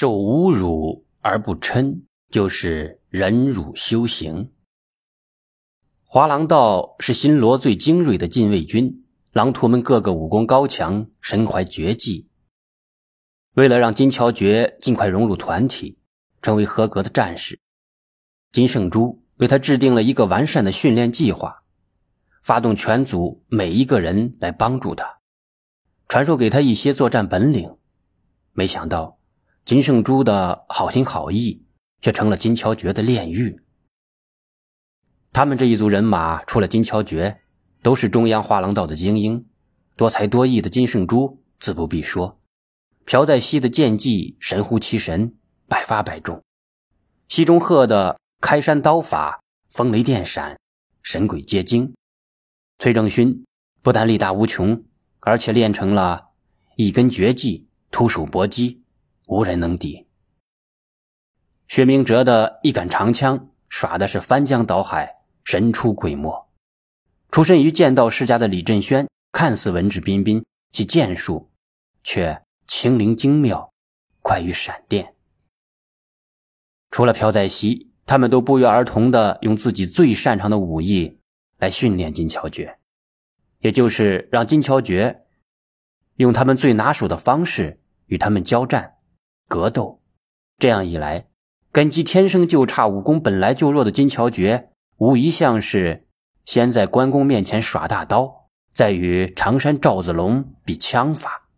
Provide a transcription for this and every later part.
受侮辱而不嗔，就是忍辱修行。华狼道是新罗最精锐的禁卫军，狼徒们个个武功高强，身怀绝技。为了让金乔觉尽快融入团体，成为合格的战士，金圣珠为他制定了一个完善的训练计划，发动全组每一个人来帮助他，传授给他一些作战本领。没想到，金圣珠的好心好意却成了金乔觉的炼狱。他们这一组人马，除了金乔觉，都是中央画廊道的精英，多才多艺的金圣珠自不必说。朴在熙的剑技神乎其神，百发百中；西中鹤的开山刀法风雷电闪，神鬼皆惊。崔正勋不但力大无穷，而且练成了一根绝技——徒手搏击，无人能敌。薛明哲的一杆长枪耍的是翻江倒海，神出鬼没。出身于剑道世家的李振轩，看似文质彬彬，其剑术却……轻灵精妙，快于闪电。除了朴在熙，他们都不约而同的用自己最擅长的武艺来训练金乔觉，也就是让金乔觉用他们最拿手的方式与他们交战、格斗。这样一来，根基天生就差、武功本来就弱的金乔觉，无疑像是先在关公面前耍大刀，再与常山赵子龙比枪法。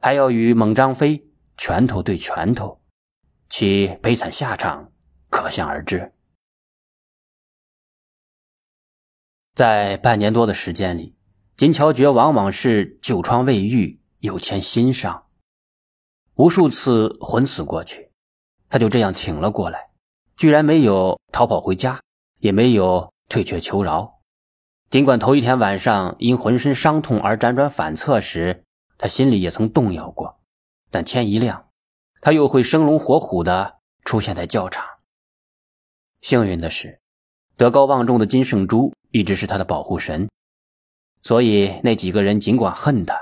还要与猛张飞拳头对拳头，其悲惨下场可想而知。在半年多的时间里，金乔觉往往是旧疮未愈，又添新伤，无数次昏死过去，他就这样挺了过来，居然没有逃跑回家，也没有退却求饶。尽管头一天晚上因浑身伤痛而辗转反侧时，他心里也曾动摇过，但天一亮，他又会生龙活虎的出现在教场。幸运的是，德高望重的金圣珠一直是他的保护神，所以那几个人尽管恨他，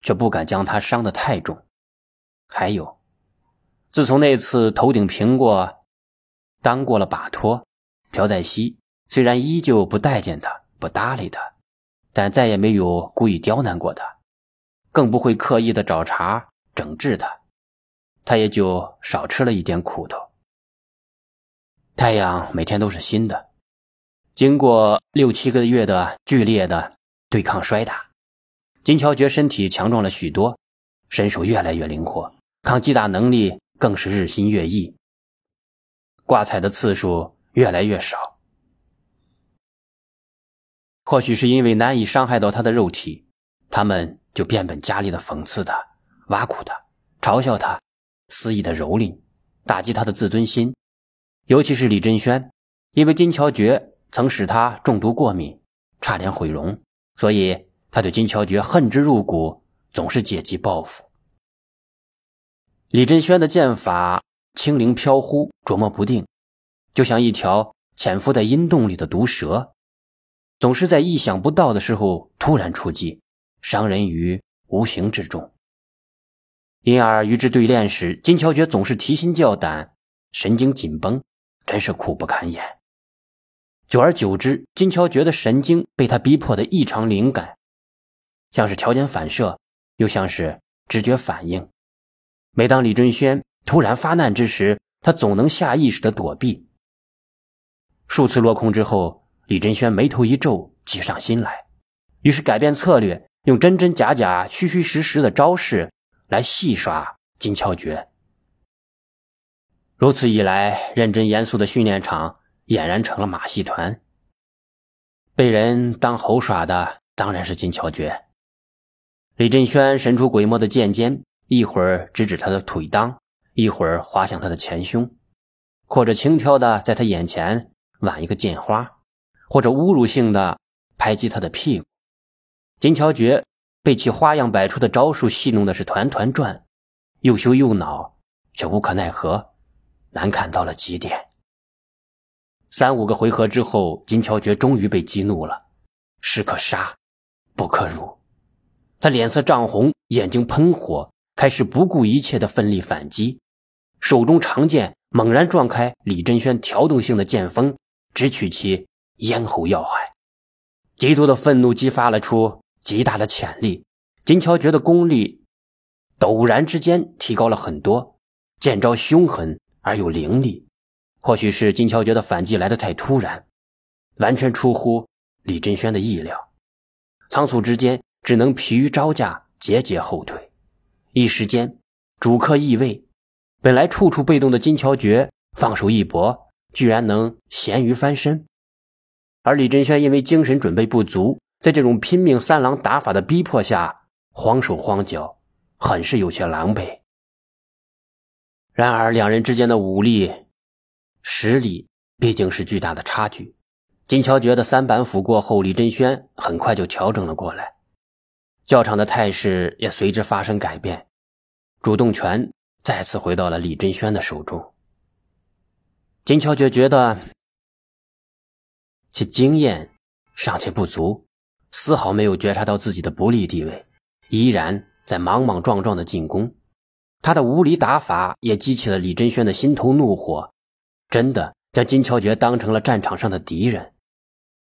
却不敢将他伤得太重。还有，自从那次头顶苹果当过了把托，朴在熙虽然依旧不待见他，不搭理他，但再也没有故意刁难过他。更不会刻意的找茬整治他，他也就少吃了一点苦头。太阳每天都是新的，经过六七个月的剧烈的对抗摔打，金乔觉身体强壮了许多，身手越来越灵活，抗击打能力更是日新月异，挂彩的次数越来越少。或许是因为难以伤害到他的肉体，他们。就变本加厉的讽刺他、挖苦他、嘲笑他，肆意的蹂躏、打击他的自尊心。尤其是李振轩，因为金乔觉曾使他中毒过敏，差点毁容，所以他对金乔觉恨之入骨，总是借机报复。李振轩的剑法轻灵飘忽、琢磨不定，就像一条潜伏在阴洞里的毒蛇，总是在意想不到的时候突然出击。伤人于无形之中，因而与之对练时，金乔觉总是提心吊胆，神经紧绷，真是苦不堪言。久而久之，金乔觉的神经被他逼迫的异常灵感，像是条件反射，又像是直觉反应。每当李振轩突然发难之时，他总能下意识的躲避。数次落空之后，李振轩眉头一皱，计上心来，于是改变策略。用真真假假、虚虚实实的招式来戏耍金乔觉，如此一来，认真严肃的训练场俨然成了马戏团。被人当猴耍的当然是金乔觉。李振轩神出鬼没的剑尖，一会儿指指他的腿裆，一会儿划向他的前胸，或者轻佻的在他眼前挽一个剑花，或者侮辱性的拍击他的屁股。金乔觉被其花样百出的招数戏弄的是团团转，又羞又恼，却无可奈何，难看到了极点。三五个回合之后，金乔觉终于被激怒了，士可杀，不可辱。他脸色涨红，眼睛喷火，开始不顾一切的奋力反击，手中长剑猛然撞开李振轩调动性的剑锋，直取其咽喉要害。极度的愤怒激发了出极大的潜力，金乔觉的功力陡然之间提高了很多，剑招凶狠而又凌厉。或许是金乔觉的反击来得太突然，完全出乎李振轩的意料，仓促之间只能疲于招架，节节后退。一时间，主客易位。本来处处被动的金乔觉放手一搏，居然能咸鱼翻身。而李振轩因为精神准备不足，在这种拼命三郎打法的逼迫下，慌手慌脚，很是有些狼狈。然而，两人之间的武力、实力毕竟是巨大的差距。金乔觉的三板斧过后，李振轩很快就调整了过来，教场的态势也随之发生改变，主动权。再次回到了李振轩的手中。金乔觉觉得其经验尚且不足，丝毫没有觉察到自己的不利地位，依然在莽莽撞撞的进攻。他的无理打法也激起了李振轩的心头怒火，真的将金乔觉当成了战场上的敌人。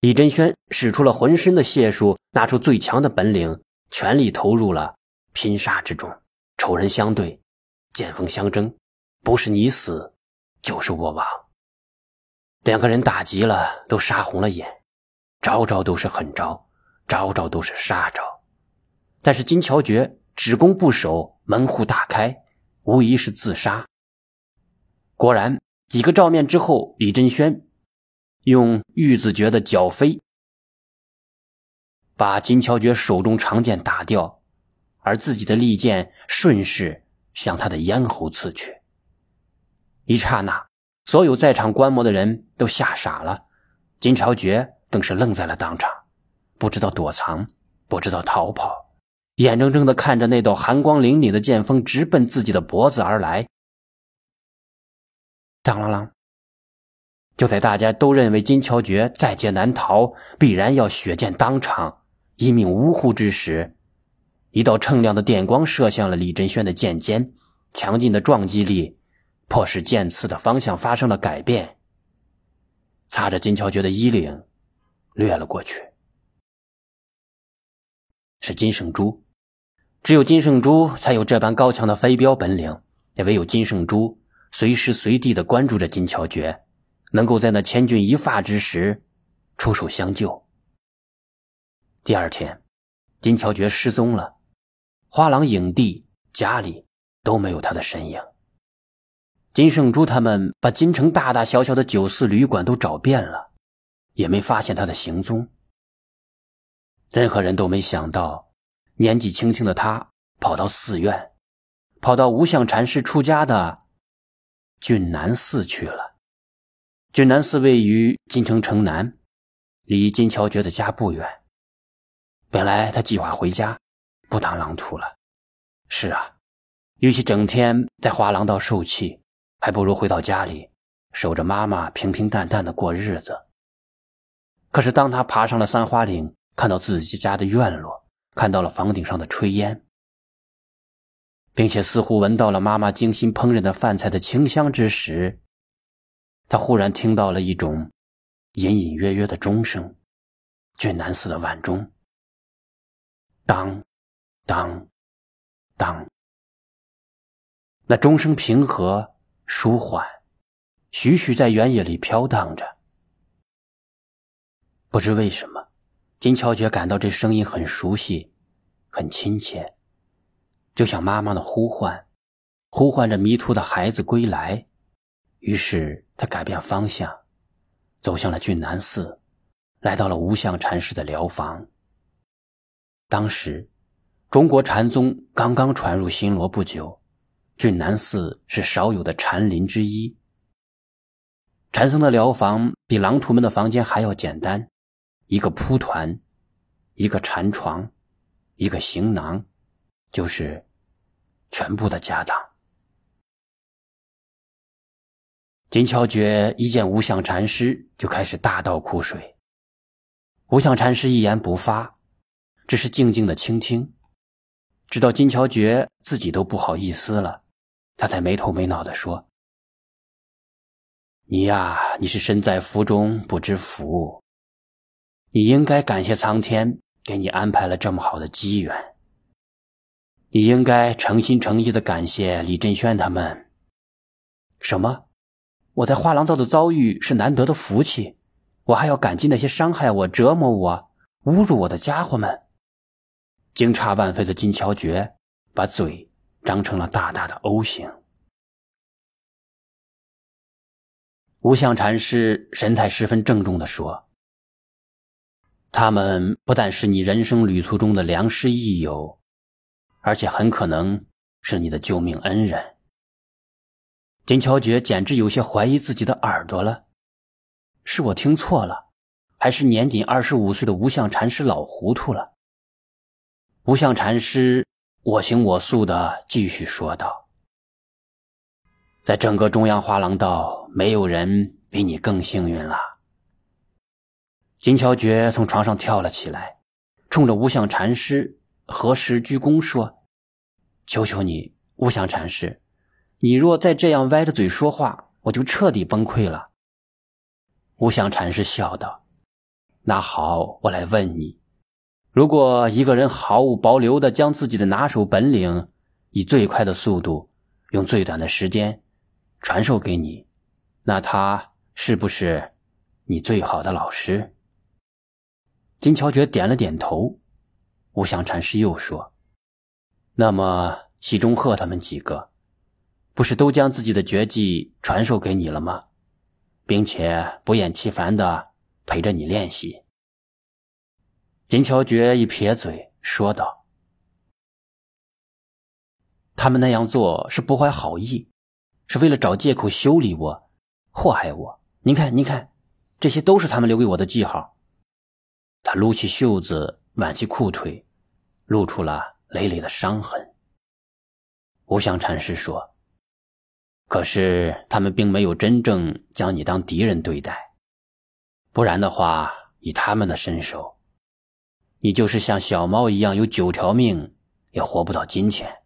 李振轩使出了浑身的解数，拿出最强的本领，全力投入了拼杀之中。仇人相对。剑锋相争，不是你死，就是我亡。两个人打急了，都杀红了眼，招招都是狠招，招招都是杀招。但是金乔觉只攻不守，门户大开，无疑是自杀。果然，几个照面之后，李振轩用玉子诀的脚飞，把金乔觉手中长剑打掉，而自己的利剑顺势。向他的咽喉刺去。一刹那，所有在场观摩的人都吓傻了，金朝觉更是愣在了当场，不知道躲藏，不知道逃跑，眼睁睁的看着那道寒光凛凛的剑锋直奔自己的脖子而来。当啷啷！就在大家都认为金乔觉在劫难逃，必然要血溅当场，一命呜呼之时，一道锃亮的电光射向了李振轩的剑尖，强劲的撞击力迫使剑刺的方向发生了改变，擦着金乔觉的衣领，掠了过去。是金圣珠，只有金圣珠才有这般高强的飞镖本领，也唯有金圣珠随时随地的关注着金乔觉，能够在那千钧一发之时出手相救。第二天，金乔觉失踪了。花廊影帝家里都没有他的身影。金圣珠他们把京城大大小小的酒肆旅馆都找遍了，也没发现他的行踪。任何人都没想到，年纪轻轻的他跑到寺院，跑到无相禅师出家的俊南寺去了。俊南寺位于金城城南，离金乔觉的家不远。本来他计划回家。不当狼徒了，是啊，与其整天在花廊道受气，还不如回到家里，守着妈妈平平淡淡的过日子。可是当他爬上了三花岭，看到自己家的院落，看到了房顶上的炊烟，并且似乎闻到了妈妈精心烹饪的饭菜的清香之时，他忽然听到了一种隐隐约约的钟声，俊南寺的晚钟，当。当，当，那钟声平和舒缓，徐徐在原野里飘荡着。不知为什么，金乔觉感到这声音很熟悉，很亲切，就像妈妈的呼唤，呼唤着迷途的孩子归来。于是他改变方向，走向了俊南寺，来到了无相禅师的疗房。当时。中国禅宗刚刚传入新罗不久，俊南寺是少有的禅林之一。禅僧的疗房比狼徒们的房间还要简单，一个铺团，一个禅床，一个行囊，就是全部的家当。金乔觉一见无相禅师，就开始大倒苦水。无相禅师一言不发，只是静静的倾听。直到金乔觉自己都不好意思了，他才没头没脑的说：“你呀，你是身在福中不知福，你应该感谢苍天给你安排了这么好的机缘。你应该诚心诚意的感谢李振轩他们。什么？我在画廊道的遭遇是难得的福气，我还要感激那些伤害我、折磨我、侮辱我的家伙们。”惊诧万分的金乔觉把嘴张成了大大的 O 形。无相禅师神态十分郑重的说：“他们不但是你人生旅途中的良师益友，而且很可能是你的救命恩人。”金乔觉简直有些怀疑自己的耳朵了，是我听错了，还是年仅二十五岁的无相禅师老糊涂了？无相禅师我行我素的继续说道：“在整个中央画廊道，没有人比你更幸运了。”金乔觉从床上跳了起来，冲着无相禅师合十鞠躬说：“求求你，无相禅师，你若再这样歪着嘴说话，我就彻底崩溃了。”无相禅师笑道：“那好，我来问你。”如果一个人毫无保留的将自己的拿手本领，以最快的速度，用最短的时间传授给你，那他是不是你最好的老师？金乔觉点了点头。无相禅师又说：“那么西中鹤他们几个，不是都将自己的绝技传授给你了吗？并且不厌其烦的陪着你练习？”金乔觉一撇嘴说道：“他们那样做是不怀好意，是为了找借口修理我、祸害我。您看，您看，这些都是他们留给我的记号。”他撸起袖子，挽起裤腿，露出了累累的伤痕。无相禅师说：“可是他们并没有真正将你当敌人对待，不然的话，以他们的身手。”你就是像小猫一样有九条命，也活不到今天。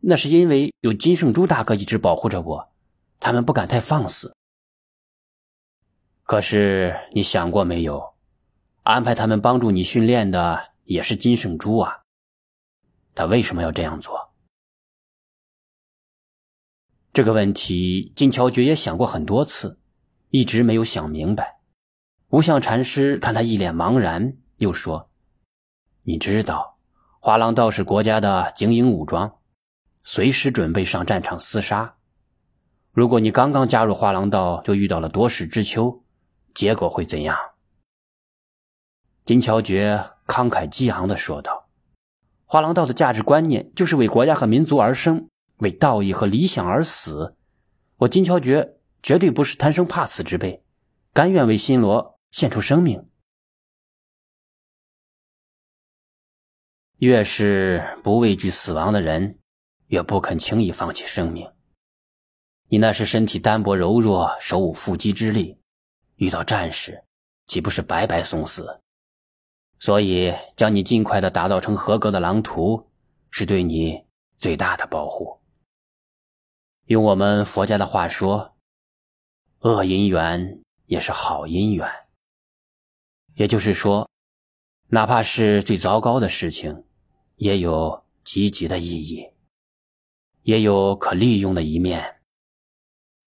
那是因为有金圣珠大哥一直保护着我，他们不敢太放肆。可是你想过没有，安排他们帮助你训练的也是金圣珠啊，他为什么要这样做？这个问题，金乔觉也想过很多次，一直没有想明白。无相禅师看他一脸茫然。又说：“你知道，华廊道是国家的精英武装，随时准备上战场厮杀。如果你刚刚加入华廊道就遇到了多事之秋，结果会怎样？”金乔觉慷慨激昂的说道：“华廊道的价值观念就是为国家和民族而生，为道义和理想而死。我金乔觉绝对不是贪生怕死之辈，甘愿为新罗献出生命。”越是不畏惧死亡的人，越不肯轻易放弃生命。你那是身体单薄柔弱，手无缚鸡之力，遇到战士，岂不是白白送死？所以，将你尽快的打造成合格的狼徒，是对你最大的保护。用我们佛家的话说，恶因缘也是好因缘。也就是说，哪怕是最糟糕的事情。也有积极的意义，也有可利用的一面。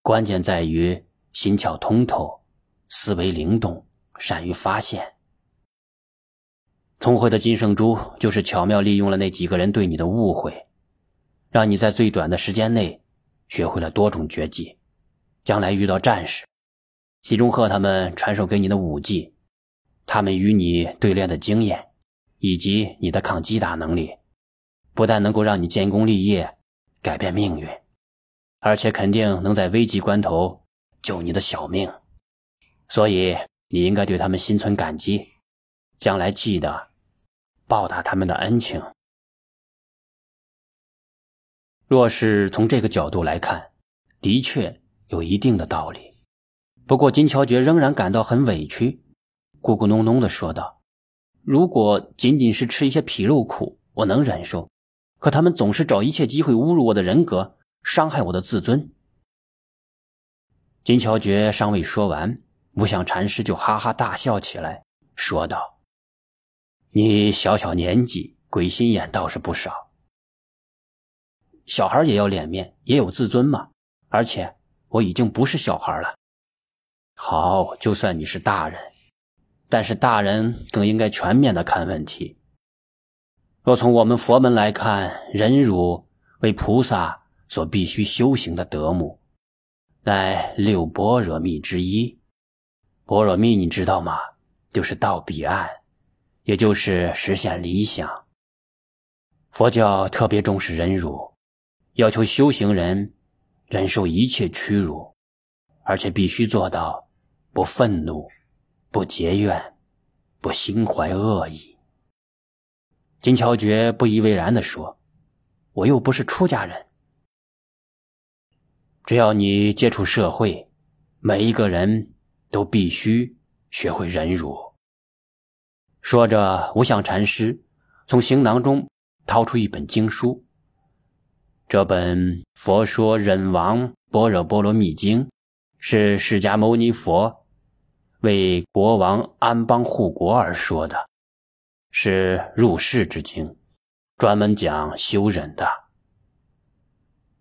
关键在于心窍通透，思维灵动，善于发现。聪慧的金圣珠就是巧妙利用了那几个人对你的误会，让你在最短的时间内学会了多种绝技。将来遇到战士，西中鹤他们传授给你的武技，他们与你对练的经验。以及你的抗击打能力，不但能够让你建功立业、改变命运，而且肯定能在危急关头救你的小命。所以你应该对他们心存感激，将来记得报答他们的恩情。若是从这个角度来看，的确有一定的道理。不过金乔觉仍然感到很委屈，咕咕哝哝的说道。如果仅仅是吃一些皮肉苦，我能忍受；可他们总是找一切机会侮辱我的人格，伤害我的自尊。金乔觉尚未说完，无相禅师就哈哈大笑起来，说道：“你小小年纪，鬼心眼倒是不少。小孩也要脸面，也有自尊嘛。而且我已经不是小孩了。好，就算你是大人，但是大人更应该全面的看问题。”若从我们佛门来看，忍辱为菩萨所必须修行的德目，乃六波若蜜之一。波若蜜你知道吗？就是到彼岸，也就是实现理想。佛教特别重视忍辱，要求修行人忍受一切屈辱，而且必须做到不愤怒、不结怨、不心怀恶意。金乔觉不以为然地说：“我又不是出家人，只要你接触社会，每一个人都必须学会忍辱。”说着，无相禅师从行囊中掏出一本经书。这本《佛说忍王般若波罗蜜经》，是释迦牟尼佛为国王安邦护国而说的。是入世之经，专门讲修忍的。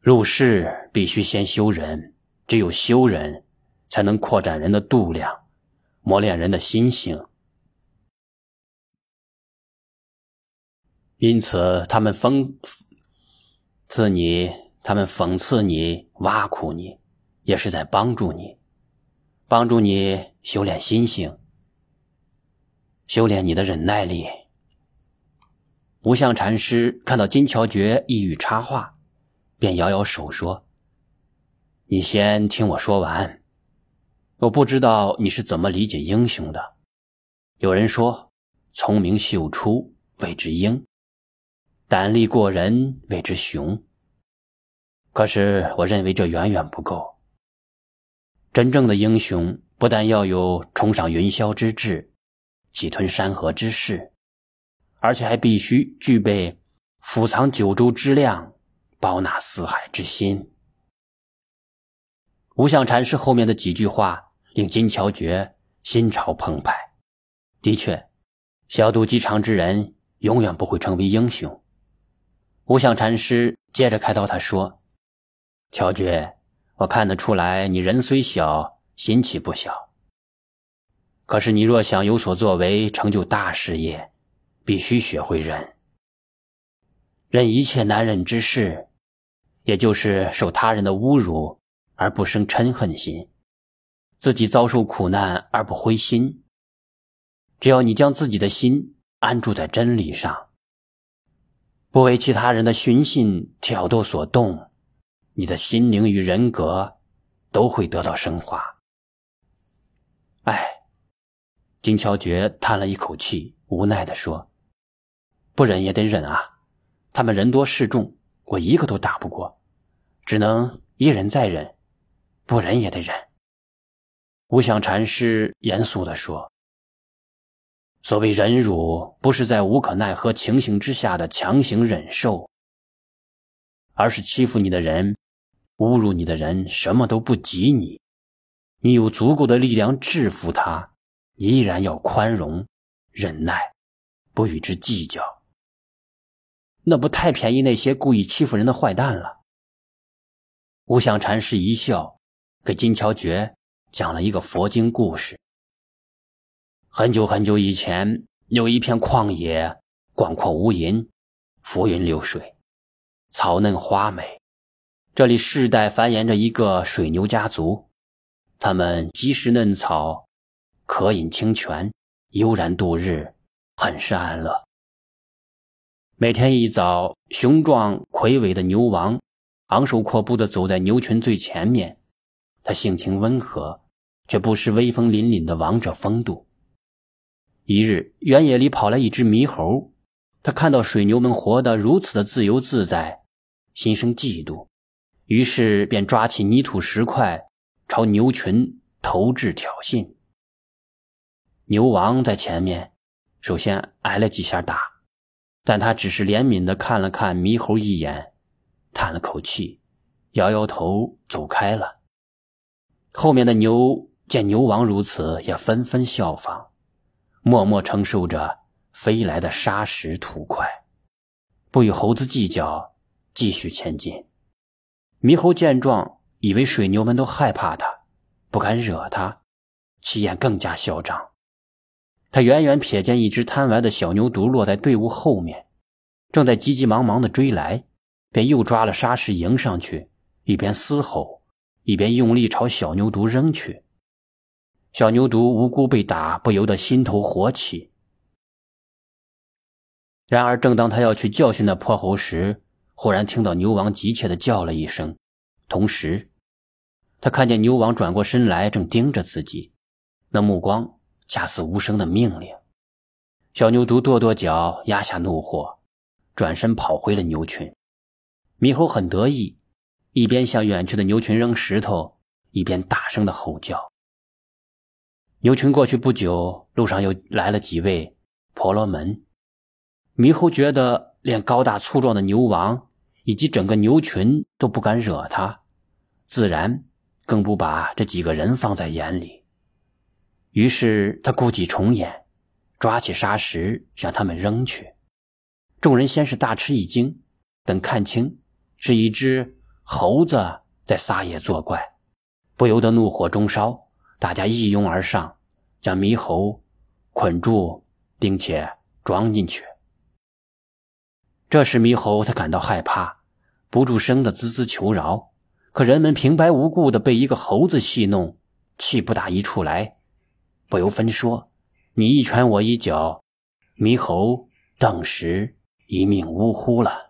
入世必须先修忍，只有修忍，才能扩展人的度量，磨练人的心性。因此，他们讽刺你，他们讽刺你，挖苦你，也是在帮助你，帮助你修炼心性。修炼你的忍耐力。无相禅师看到金乔觉意欲插话，便摇摇手说：“你先听我说完。我不知道你是怎么理解英雄的。有人说，聪明秀出谓之英，胆力过人谓之雄。可是我认为这远远不够。真正的英雄，不但要有冲上云霄之志。”挤吞山河之势，而且还必须具备俯藏九州之量、包纳四海之心。无相禅师后面的几句话令金乔觉心潮澎湃。的确，小肚鸡肠之人永远不会成为英雄。无相禅师接着开导他说：“乔觉，我看得出来，你人虽小，心气不小。”可是，你若想有所作为，成就大事业，必须学会忍，忍一切难忍之事，也就是受他人的侮辱而不生嗔恨心，自己遭受苦难而不灰心。只要你将自己的心安住在真理上，不为其他人的寻衅挑逗所动，你的心灵与人格都会得到升华。哎。金乔觉叹了一口气，无奈地说：“不忍也得忍啊！他们人多势众，我一个都打不过，只能一忍再忍，不忍也得忍。”无相禅师严肃地说：“所谓忍辱，不是在无可奈何情形之下的强行忍受，而是欺负你的人、侮辱你的人什么都不及你，你有足够的力量制服他。”依然要宽容、忍耐，不与之计较。那不太便宜那些故意欺负人的坏蛋了。无相禅师一笑，给金乔觉讲了一个佛经故事。很久很久以前，有一片旷野，广阔无垠，浮云流水，草嫩花美。这里世代繁衍着一个水牛家族，他们积食嫩草。渴饮清泉，悠然度日，很是安乐。每天一早，雄壮魁伟的牛王昂首阔步地走在牛群最前面。他性情温和，却不失威风凛凛的王者风度。一日，原野里跑来一只猕猴，他看到水牛们活得如此的自由自在，心生嫉妒，于是便抓起泥土石块，朝牛群投掷挑衅。牛王在前面，首先挨了几下打，但他只是怜悯的看了看猕猴一眼，叹了口气，摇摇头走开了。后面的牛见牛王如此，也纷纷效仿，默默承受着飞来的沙石土块，不与猴子计较，继续前进。猕猴见状，以为水牛们都害怕他，不敢惹他，气焰更加嚣张。他远远瞥见一只贪玩的小牛犊落在队伍后面，正在急急忙忙的追来，便又抓了沙石迎上去，一边嘶吼，一边用力朝小牛犊扔去。小牛犊无辜被打，不由得心头火起。然而，正当他要去教训那泼猴时，忽然听到牛王急切的叫了一声，同时，他看见牛王转过身来，正盯着自己，那目光。恰似无声的命令，小牛犊跺跺脚，压下怒火，转身跑回了牛群。猕猴很得意，一边向远去的牛群扔石头，一边大声的吼叫。牛群过去不久，路上又来了几位婆罗门。猕猴觉得连高大粗壮的牛王以及整个牛群都不敢惹他，自然更不把这几个人放在眼里。于是他故伎重演，抓起沙石向他们扔去。众人先是大吃一惊，等看清是一只猴子在撒野作怪，不由得怒火中烧，大家一拥而上，将猕猴捆住，并且装进去。这时猕猴他感到害怕，不住声的滋滋求饶。可人们平白无故的被一个猴子戏弄，气不打一处来。不由分说，你一拳我一脚，猕猴当时一命呜呼了。